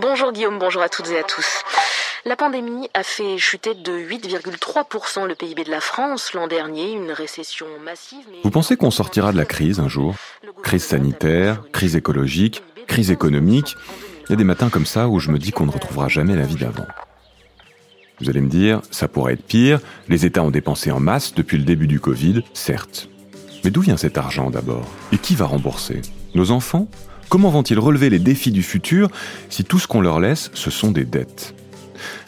Bonjour Guillaume, bonjour à toutes et à tous. La pandémie a fait chuter de 8,3% le PIB de la France l'an dernier, une récession massive. Vous pensez qu'on sortira de la crise un jour? Crise sanitaire, crise écologique, crise économique. Il y a des matins comme ça où je me dis qu'on ne retrouvera jamais la vie d'avant. Vous allez me dire, ça pourrait être pire, les États ont dépensé en masse depuis le début du Covid, certes. Mais d'où vient cet argent d'abord? Et qui va rembourser? Nos enfants? Comment vont-ils relever les défis du futur si tout ce qu'on leur laisse, ce sont des dettes?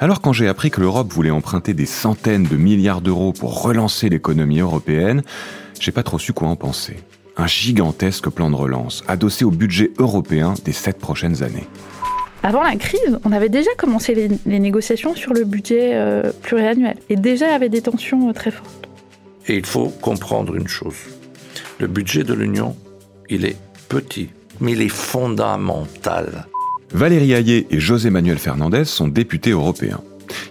Alors quand j'ai appris que l'Europe voulait emprunter des centaines de milliards d'euros pour relancer l'économie européenne, j'ai pas trop su quoi en penser. Un gigantesque plan de relance, adossé au budget européen des sept prochaines années. Avant la crise, on avait déjà commencé les, négociations sur le budget euh, pluriannuel et déjà il y avait des tensions euh, très fortes. Et il faut comprendre une chose. Le budget de l'Union, il est petit, mais il est fondamental. Valérie Hayé et José Manuel Fernandez sont députés européens.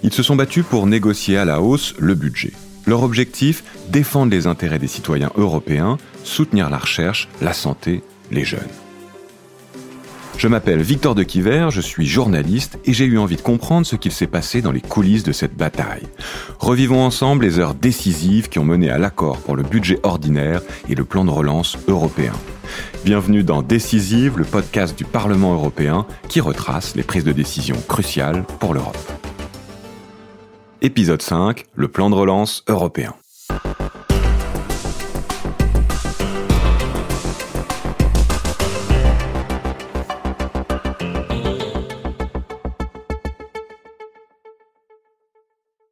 Ils se sont battus pour négocier à la hausse le budget. Leur objectif, défendre les intérêts des citoyens européens, soutenir la recherche, la santé, les jeunes. Je m'appelle Victor de Quiver, je suis journaliste et j'ai eu envie de comprendre ce qu'il s'est passé dans les coulisses de cette bataille. Revivons ensemble les heures décisives qui ont mené à l'accord pour le budget ordinaire et le plan de relance européen. Bienvenue dans Décisive, le podcast du Parlement européen qui retrace les prises de décision cruciales pour l'Europe. Épisode 5, le plan de relance européen.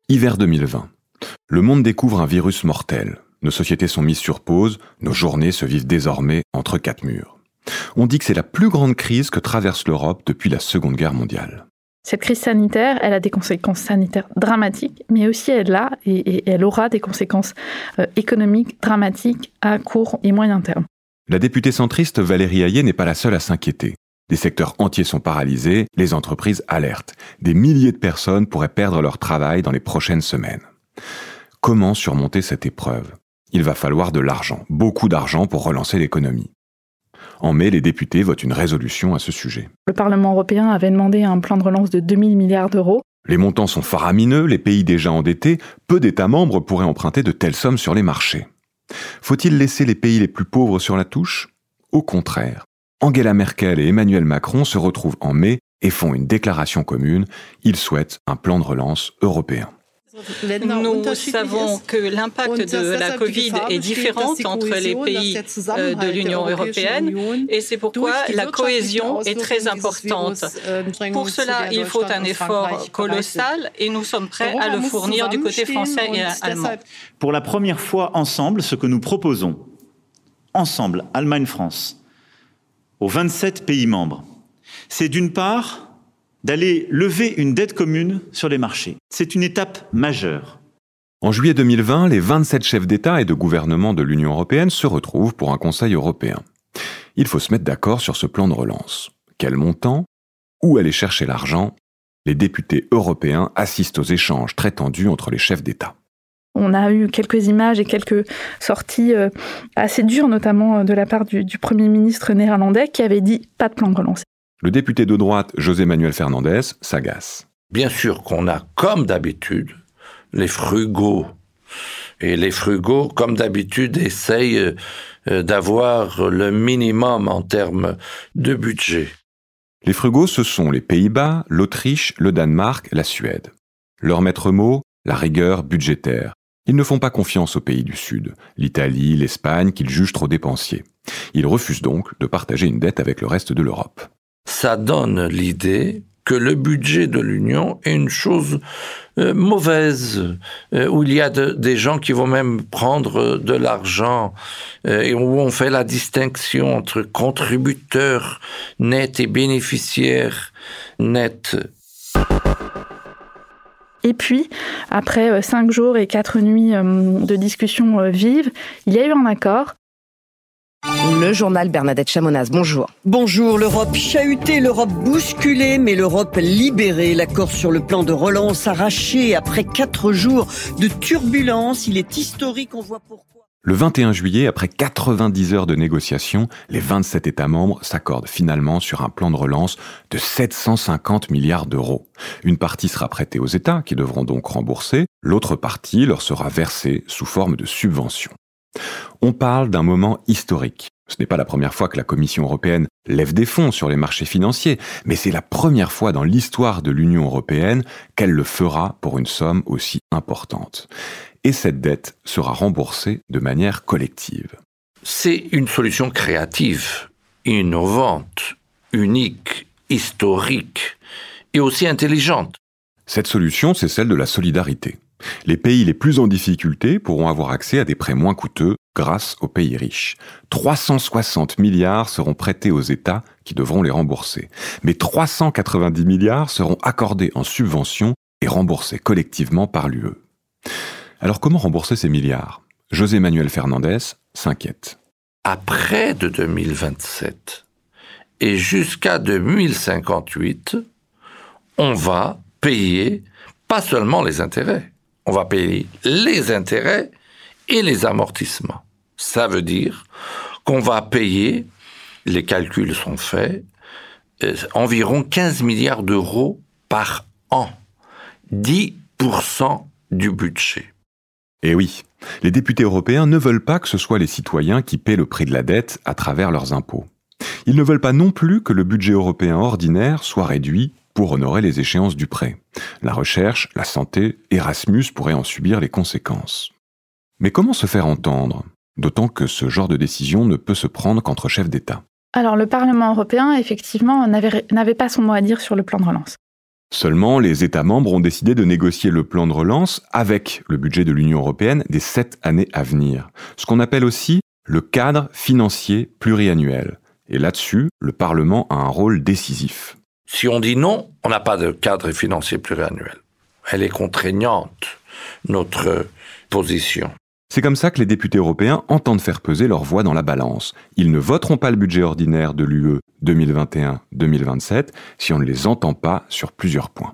Hiver 2020. Le monde découvre un virus mortel. Nos sociétés sont mises sur pause, nos journées se vivent désormais entre quatre murs. On dit que c'est la plus grande crise que traverse l'Europe depuis la Seconde Guerre mondiale. Cette crise sanitaire, elle a des conséquences sanitaires dramatiques, mais aussi elle a et, elle aura des conséquences euh, économiques dramatiques à court et moyen terme. La députée centriste Valérie Hayé n'est pas la seule à s'inquiéter. Des secteurs entiers sont paralysés, les entreprises alertent. Des milliers de personnes pourraient perdre leur travail dans les prochaines semaines. Comment surmonter cette épreuve? Il va falloir de l'argent, beaucoup d'argent pour relancer l'économie. En mai, les députés votent une résolution à ce sujet. Le Parlement européen avait demandé un plan de relance de 2000 milliards d'euros. Les montants sont faramineux, les pays déjà endettés, peu d'États membres pourraient emprunter de telles sommes sur les marchés. Faut-il laisser les pays les plus pauvres sur la touche? Au contraire, Angela Merkel et Emmanuel Macron se retrouvent en mai et font une déclaration commune. Ils souhaitent un plan de relance européen. Nous savons que l'impact de la Covid est différent entre les pays euh, de l'Union européenne et c'est pourquoi la cohésion est très importante. Pour cela, il faut un effort colossal et nous sommes prêts à le fournir du côté français et allemand. Pour la première fois ensemble, ce que nous proposons, ensemble, Allemagne-France, aux 27 pays membres, c'est d'une part d'aller lever une dette commune sur les marchés. C'est une étape majeure. En juillet 2020, les 27 chefs d'État et de gouvernement de l'Union européenne se retrouvent pour un Conseil européen. Il faut se mettre d'accord sur ce plan de relance. Quel montant? Où aller chercher l'argent? Les députés européens assistent aux échanges très tendus entre les chefs d'État. On a eu quelques images et quelques sorties euh, assez dures, notamment euh, de la part du, Premier ministre néerlandais qui avait dit pas de plan de relance. Le député de droite José Manuel Fernandez s'agace. Bien sûr qu'on a, comme d'habitude, les frugaux. Et les frugaux, comme d'habitude, essayent euh, d'avoir le minimum en termes de budget. Les frugaux, ce sont les Pays-Bas, l'Autriche, le Danemark, la Suède. Leur maître mot, la rigueur budgétaire. Ils ne font pas confiance aux pays du Sud, l'Italie, l'Espagne, qu'ils jugent trop dépensiers. Ils refusent donc de partager une dette avec le reste de l'Europe. Ça donne l'idée que le budget de l'Union est une chose euh, mauvaise, euh, où il y a des gens qui vont même prendre de l'argent, euh, et où on fait la distinction entre contributeurs nets et bénéficiaires nets. Et puis, après euh, cinq jours et quatre nuits euh, de discussions euh, vives, il y a eu un accord. Le journal Bernadette Chamonaz, bonjour. Bonjour, l'Europe chahutée, l'Europe bousculée, mais l'Europe libérée. L'accord sur le plan de relance arraché après quatre jours de turbulence. Il est historique, on voit pourquoi. Le 21 juillet, après 90 heures de négociations, les 27 États membres s'accordent finalement sur un plan de relance de 750 milliards d'euros. Une partie sera prêtée aux États, qui devront donc rembourser, l'autre partie leur sera versée sous forme de subvention. On parle d'un moment historique. Ce n'est pas la première fois que la Commission européenne lève des fonds sur les marchés financiers, mais c'est la première fois dans l'histoire de l'Union européenne qu'elle le fera pour une somme aussi importante et cette dette sera remboursée de manière collective. C'est une solution créative, innovante, unique, historique et aussi intelligente. Cette solution, c'est celle de la solidarité. Les pays les plus en difficulté pourront avoir accès à des prêts moins coûteux grâce aux pays riches. 360 milliards seront prêtés aux États qui devront les rembourser. Mais 390 milliards seront accordés en subvention et remboursés collectivement par l'UE. Alors comment rembourser ces milliards? José Manuel Fernandez s'inquiète. Après de 2027 et jusqu'à 2058, on va payer pas seulement les intérêts, on va payer les intérêts et les amortissements. Ça veut dire qu'on va payer, les calculs sont faits, euh, environ 15 milliards d'euros par an, 10% du budget. Eh oui, les députés européens ne veulent pas que ce soit les citoyens qui paient le prix de la dette à travers leurs impôts. Ils ne veulent pas non plus que le budget européen ordinaire soit réduit pour honorer les échéances du prêt. La recherche, la santé, Erasmus pourraient en subir les conséquences. Mais comment se faire entendre? D'autant que ce genre de décision ne peut se prendre qu'entre chefs d'État. Alors le Parlement européen, effectivement, n'avait pas son mot à dire sur le plan de relance. Seulement, les États membres ont décidé de négocier le plan de relance avec le budget de l'Union européenne des sept années à venir, ce qu'on appelle aussi le cadre financier pluriannuel. Et là-dessus, le Parlement a un rôle décisif. Si on dit non, on n'a pas de cadre financier pluriannuel. Elle est contraignante, notre position. C'est comme ça que les députés européens entendent faire peser leur voix dans la balance. Ils ne voteront pas le budget ordinaire de l'UE 2021-2027 si on ne les entend pas sur plusieurs points.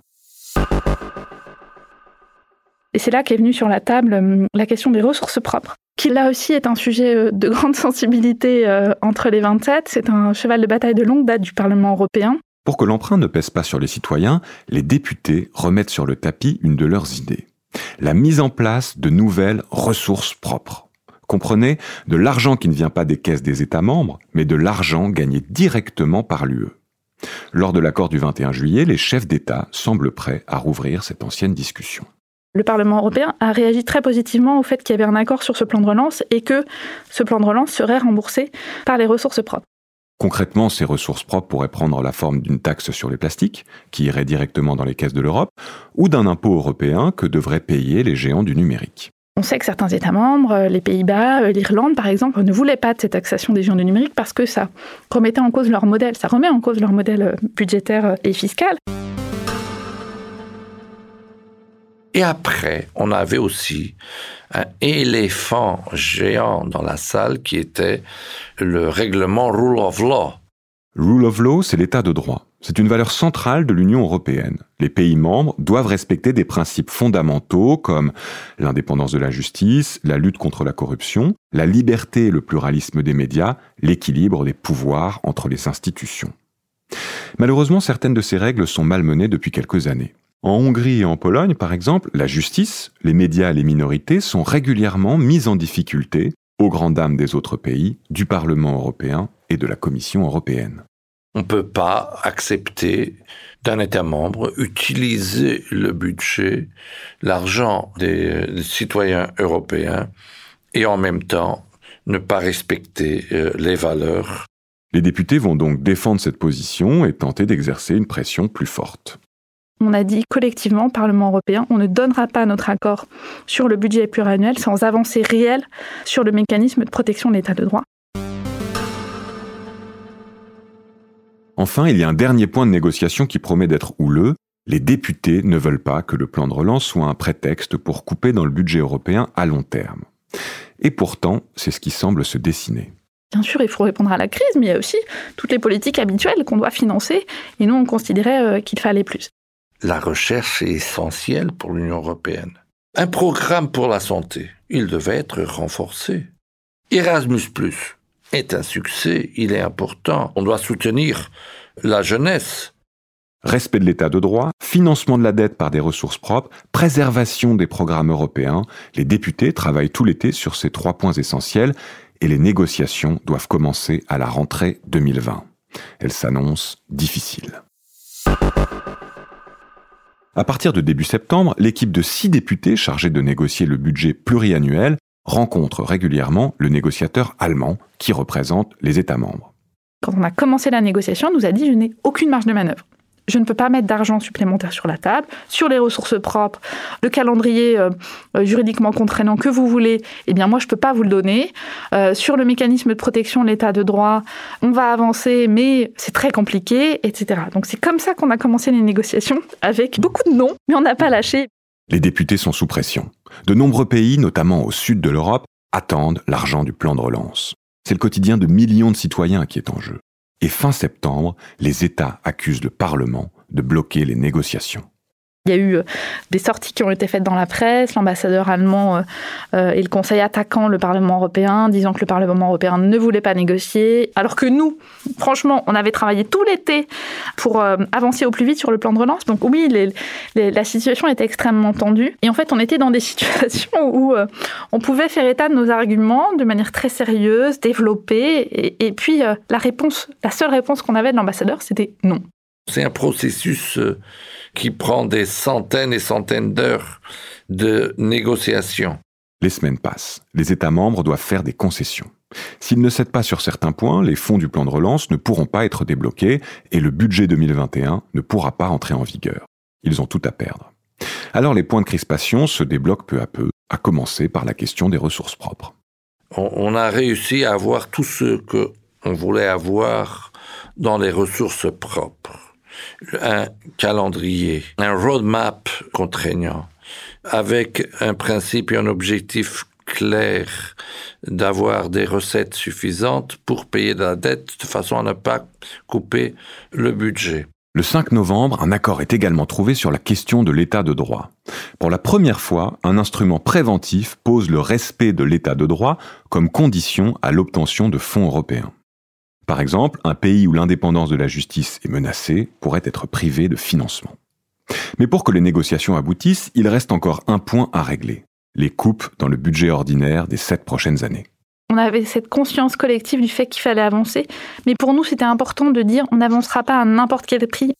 Et c'est là qu'est venue sur la table hum, la question des ressources propres, qui là aussi est un sujet euh, de grande sensibilité euh, entre les 27. C'est un cheval de bataille de longue date du Parlement européen. Pour que l'emprunt ne pèse pas sur les citoyens, les députés remettent sur le tapis une de leurs idées la mise en place de nouvelles ressources propres. Comprenez, de l'argent qui ne vient pas des caisses des États membres, mais de l'argent gagné directement par l'UE. Lors de l'accord du 21 juillet, les chefs d'État semblent prêts à rouvrir cette ancienne discussion. Le Parlement européen a réagi très positivement au fait qu'il y avait un accord sur ce plan de relance et que ce plan de relance serait remboursé par les ressources propres. Concrètement, ces ressources propres pourraient prendre la forme d'une taxe sur les plastiques, qui irait directement dans les caisses de l'Europe, ou d'un impôt européen que devraient payer les géants du numérique. On sait que certains États membres, euh, les Pays-Bas, euh, l'Irlande par exemple, ne voulaient pas de cette taxation des géants du numérique parce que ça remettait en cause leur modèle, ça remet en cause leur modèle euh, budgétaire et fiscal. Et après, on avait aussi un éléphant géant dans la salle qui était le règlement Rule of Law. Rule of Law, c'est l'état de droit. C'est une valeur centrale de l'Union européenne. Les pays membres doivent respecter des principes fondamentaux comme l'indépendance de la justice, la lutte contre la corruption, la liberté et le pluralisme des médias, l'équilibre des pouvoirs entre les institutions. Malheureusement, certaines de ces règles sont malmenées depuis quelques années. En Hongrie et en Pologne, par exemple, la justice, les médias et les minorités sont régulièrement mis en difficulté, aux grandes dames des autres pays, du Parlement européen et de la Commission européenne. On ne peut pas accepter d'un État membre utiliser le budget, l'argent des citoyens européens et en même temps ne pas respecter euh, les valeurs. Les députés vont donc défendre cette position et tenter d'exercer une pression plus forte on a dit collectivement, Parlement européen, on ne donnera pas notre accord sur le budget pluriannuel sans avancée réelle sur le mécanisme de protection de l'état de droit. Enfin, il y a un dernier point de négociation qui promet d'être houleux. Les députés ne veulent pas que le plan de relance soit un prétexte pour couper dans le budget européen à long terme. Et pourtant, c'est ce qui semble se dessiner. Bien sûr, il faut répondre à la crise, mais il y a aussi toutes les politiques habituelles qu'on doit financer, et nous, on considérait euh, qu'il fallait plus la recherche est essentielle pour l'Union européenne. Un programme pour la santé, il devait être renforcé. Erasmus ⁇ est un succès, il est important. On doit soutenir la jeunesse. Respect de l'état de droit, financement de la dette par des ressources propres, préservation des programmes européens, les députés travaillent tout l'été sur ces trois points essentiels et les négociations doivent commencer à la rentrée 2020. Elles s'annoncent difficiles. À partir de début septembre, l'équipe de six députés chargés de négocier le budget pluriannuel rencontre régulièrement le négociateur allemand qui représente les États membres. Quand on a commencé la négociation, on nous a dit je n'ai aucune marge de manœuvre je ne peux pas mettre d'argent supplémentaire sur la table, sur les ressources propres, le calendrier euh, euh, juridiquement contraignant que vous voulez, eh bien moi je ne peux pas vous le donner. Euh, sur le mécanisme de protection de l'état de droit, on va avancer, mais c'est très compliqué, etc. Donc c'est comme ça qu'on a commencé les négociations, avec beaucoup de noms, mais on n'a pas lâché. Les députés sont sous pression. De nombreux pays, notamment au sud de l'Europe, attendent l'argent du plan de relance. C'est le quotidien de millions de citoyens qui est en jeu. Et fin septembre, les États accusent le Parlement de bloquer les négociations. Il y a eu euh, des sorties qui ont été faites dans la presse, l'ambassadeur allemand euh, euh, et le Conseil attaquant le Parlement européen, disant que le Parlement européen ne voulait pas négocier, alors que nous, franchement, on avait travaillé tout l'été pour avancer au plus vite sur le plan de relance. Donc oui, la situation était extrêmement tendue. Et en fait, on était dans des situations où on pouvait faire état de nos arguments de manière très sérieuse, développée, et, et puis la réponse, la seule réponse qu'on avait de l'ambassadeur, c'était non. C'est un processus qui prend des centaines et centaines d'heures de négociations. Les semaines passent. Les États membres doivent faire des concessions. S'ils ne cèdent pas sur certains points, les fonds du plan de relance ne pourront pas être débloqués et le budget 2021 ne pourra pas entrer en vigueur. Ils ont tout à perdre. Alors les points de crispation se débloquent peu à peu, à commencer par la question des ressources propres. On a réussi à avoir tout ce qu'on voulait avoir dans les ressources propres un calendrier, un roadmap contraignant, avec un principe et un objectif clair d'avoir des recettes suffisantes pour payer la dette de façon à ne pas couper le budget. Le 5 novembre, un accord est également trouvé sur la question de l'état de droit. Pour la première fois, un instrument préventif pose le respect de l'état de droit comme condition à l'obtention de fonds européens. Par exemple, un pays où l'indépendance de la justice est menacée pourrait être privé de financement. Mais pour que les négociations aboutissent, il reste encore un point à régler, les coupes dans le budget ordinaire des sept prochaines années. On avait cette conscience collective du fait qu'il fallait avancer, mais pour nous c'était important de dire on n'avancera pas à n'importe quel prix.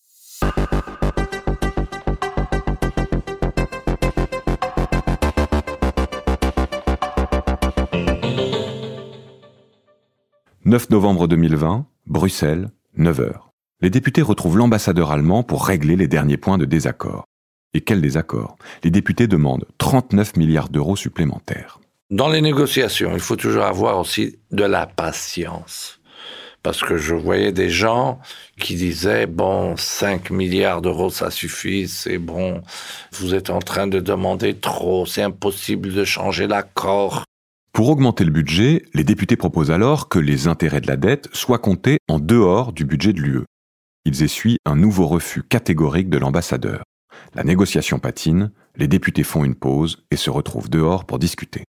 9 novembre 2020, Bruxelles, 9h. Les députés retrouvent l'ambassadeur allemand pour régler les derniers points de désaccord. Et quel désaccord? Les députés demandent 39 milliards d'euros supplémentaires. Dans les négociations, il faut toujours avoir aussi de la patience. Parce que je voyais des gens qui disaient, bon, 5 milliards d'euros, ça suffit, c'est bon, vous êtes en train de demander trop, c'est impossible de changer l'accord. Pour augmenter le budget, les députés proposent alors que les intérêts de la dette soient comptés en dehors du budget de l'UE. Ils essuient un nouveau refus catégorique de l'ambassadeur. La négociation patine, les députés font une pause et se retrouvent dehors pour discuter.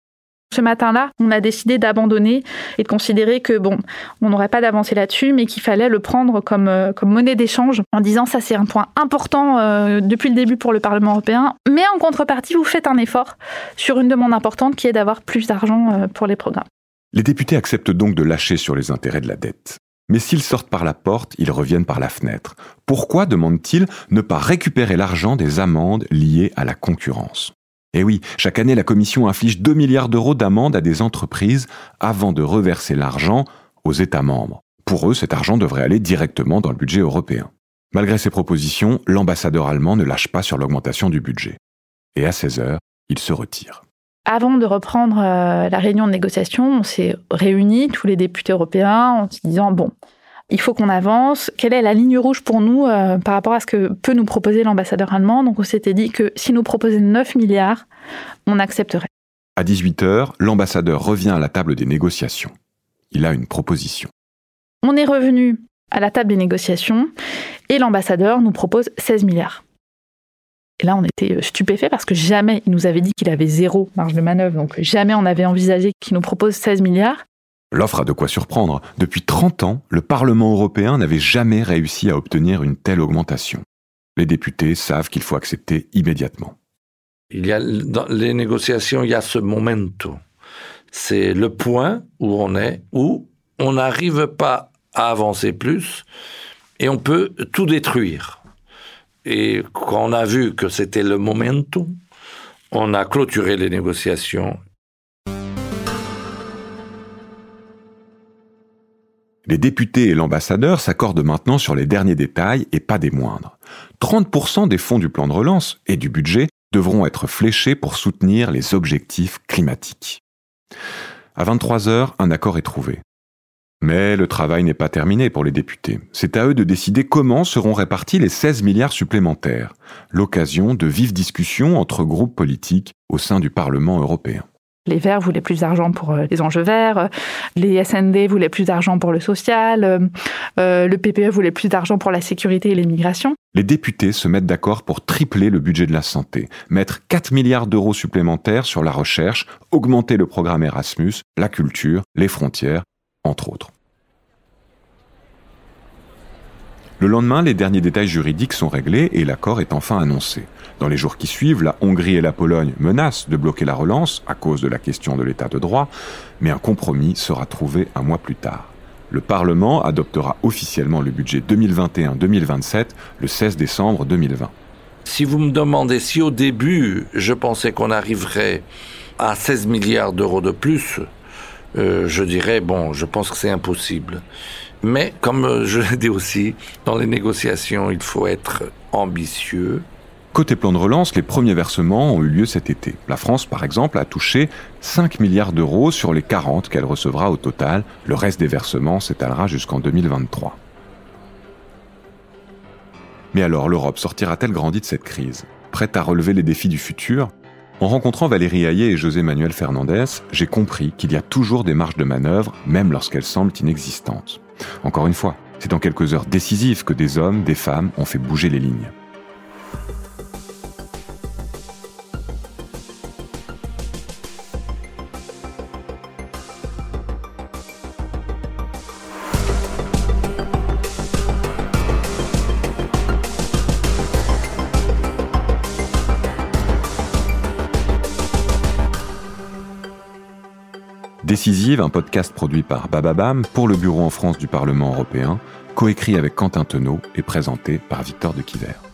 Ce matin-là, on a décidé d'abandonner et de considérer que bon, on n'aurait pas d'avancée là-dessus, mais qu'il fallait le prendre comme, euh, monnaie d'échange, en disant ça c'est un point important euh, depuis le début pour le Parlement européen, mais en contrepartie, vous faites un effort sur une demande importante qui est d'avoir plus d'argent euh, pour les programmes. Les députés acceptent donc de lâcher sur les intérêts de la dette. Mais s'ils sortent par la porte, ils reviennent par la fenêtre. Pourquoi, demandent-ils, ne pas récupérer l'argent des amendes liées à la concurrence? Et eh oui, chaque année, la Commission inflige 2 milliards d'euros d'amende à des entreprises avant de reverser l'argent aux États membres. Pour eux, cet argent devrait aller directement dans le budget européen. Malgré ces propositions, l'ambassadeur allemand ne lâche pas sur l'augmentation du budget. Et à 16 heures, il se retire. Avant de reprendre euh, la réunion de négociation, on s'est réunis, tous les députés européens, en se disant, bon, il faut qu'on avance. Quelle est la ligne rouge pour nous euh, par rapport à ce que peut nous proposer l'ambassadeur allemand? Donc on s'était dit que si nous proposait 9 milliards, on accepterait. À 18h, l'ambassadeur revient à la table des négociations. Il a une proposition. On est revenu à la table des négociations et l'ambassadeur nous propose 16 milliards. Et là, on était stupéfait parce que jamais il nous avait dit qu'il avait zéro marge de manœuvre, donc jamais on avait envisagé qu'il nous propose 16 milliards. L'offre a de quoi surprendre. Depuis 30 ans, le Parlement européen n'avait jamais réussi à obtenir une telle augmentation. Les députés savent qu'il faut accepter immédiatement. Il y a dans les négociations, il y a ce momento. C'est le point où on est, où on n'arrive pas à avancer plus et on peut tout détruire. Et quand on a vu que c'était le momento, on a clôturé les négociations. Les députés et l'ambassadeur s'accordent maintenant sur les derniers détails et pas des moindres. 30% des fonds du plan de relance et du budget devront être fléchés pour soutenir les objectifs climatiques. À 23 heures, un accord est trouvé. Mais le travail n'est pas terminé pour les députés. C'est à eux de décider comment seront répartis les 16 milliards supplémentaires, l'occasion de vives discussions entre groupes politiques au sein du Parlement européen. Les Verts voulaient plus d'argent pour euh, les enjeux verts, les SND voulaient plus d'argent pour le social, euh, euh, le PPE voulait plus d'argent pour la sécurité et l'immigration. Les députés se mettent d'accord pour tripler le budget de la santé, mettre 4 milliards d'euros supplémentaires sur la recherche, augmenter le programme Erasmus, la culture, les frontières, entre autres. Le lendemain, les derniers détails juridiques sont réglés et l'accord est enfin annoncé. Dans les jours qui suivent, la Hongrie et la Pologne menacent de bloquer la relance à cause de la question de l'état de droit, mais un compromis sera trouvé un mois plus tard. Le Parlement adoptera officiellement le budget 2021-2027 le 16 décembre 2020. Si vous me demandez si au début je pensais qu'on arriverait à 16 milliards d'euros de plus, euh, je dirais, bon, je pense que c'est impossible. Mais comme euh, je l'ai dit aussi, dans les négociations, il faut être ambitieux. Côté plan de relance, les premiers versements ont eu lieu cet été. La France, par exemple, a touché 5 milliards d'euros sur les 40 qu'elle recevra au total. Le reste des versements s'étalera jusqu'en 2023. Mais alors, l'Europe sortira-t-elle grandie de cette crise? Prête à relever les défis du futur? En rencontrant Valérie Hayet et José Manuel Fernandez, j'ai compris qu'il y a toujours des marges de manœuvre, même lorsqu'elles semblent inexistantes. Encore une fois, c'est dans quelques heures décisives que des hommes, des femmes ont fait bouger les lignes. Un podcast produit par Bababam pour le Bureau en France du Parlement européen, coécrit avec Quentin Tenot et présenté par Victor de Quiver.